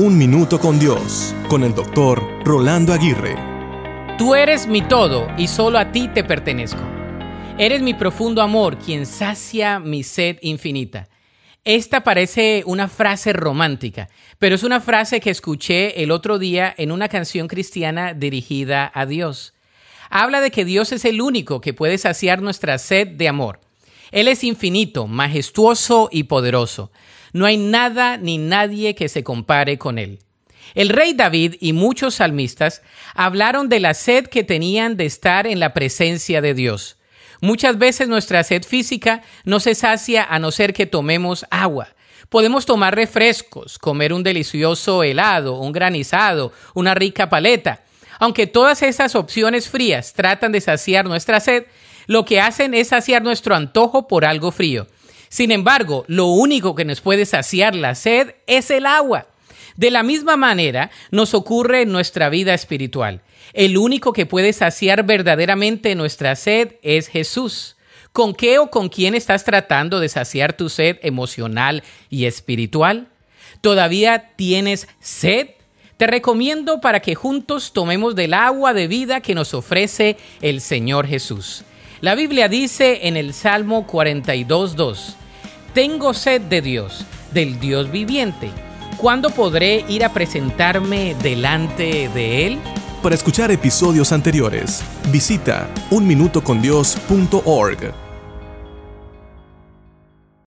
Un Minuto con Dios, con el doctor Rolando Aguirre. Tú eres mi todo y solo a ti te pertenezco. Eres mi profundo amor, quien sacia mi sed infinita. Esta parece una frase romántica, pero es una frase que escuché el otro día en una canción cristiana dirigida a Dios. Habla de que Dios es el único que puede saciar nuestra sed de amor. Él es infinito, majestuoso y poderoso. No hay nada ni nadie que se compare con Él. El rey David y muchos salmistas hablaron de la sed que tenían de estar en la presencia de Dios. Muchas veces nuestra sed física no se sacia a no ser que tomemos agua. Podemos tomar refrescos, comer un delicioso helado, un granizado, una rica paleta. Aunque todas esas opciones frías tratan de saciar nuestra sed, lo que hacen es saciar nuestro antojo por algo frío. Sin embargo, lo único que nos puede saciar la sed es el agua. De la misma manera nos ocurre en nuestra vida espiritual. El único que puede saciar verdaderamente nuestra sed es Jesús. ¿Con qué o con quién estás tratando de saciar tu sed emocional y espiritual? ¿Todavía tienes sed? Te recomiendo para que juntos tomemos del agua de vida que nos ofrece el Señor Jesús. La Biblia dice en el Salmo 42.2, Tengo sed de Dios, del Dios viviente. ¿Cuándo podré ir a presentarme delante de Él? Para escuchar episodios anteriores, visita unminutocondios.org.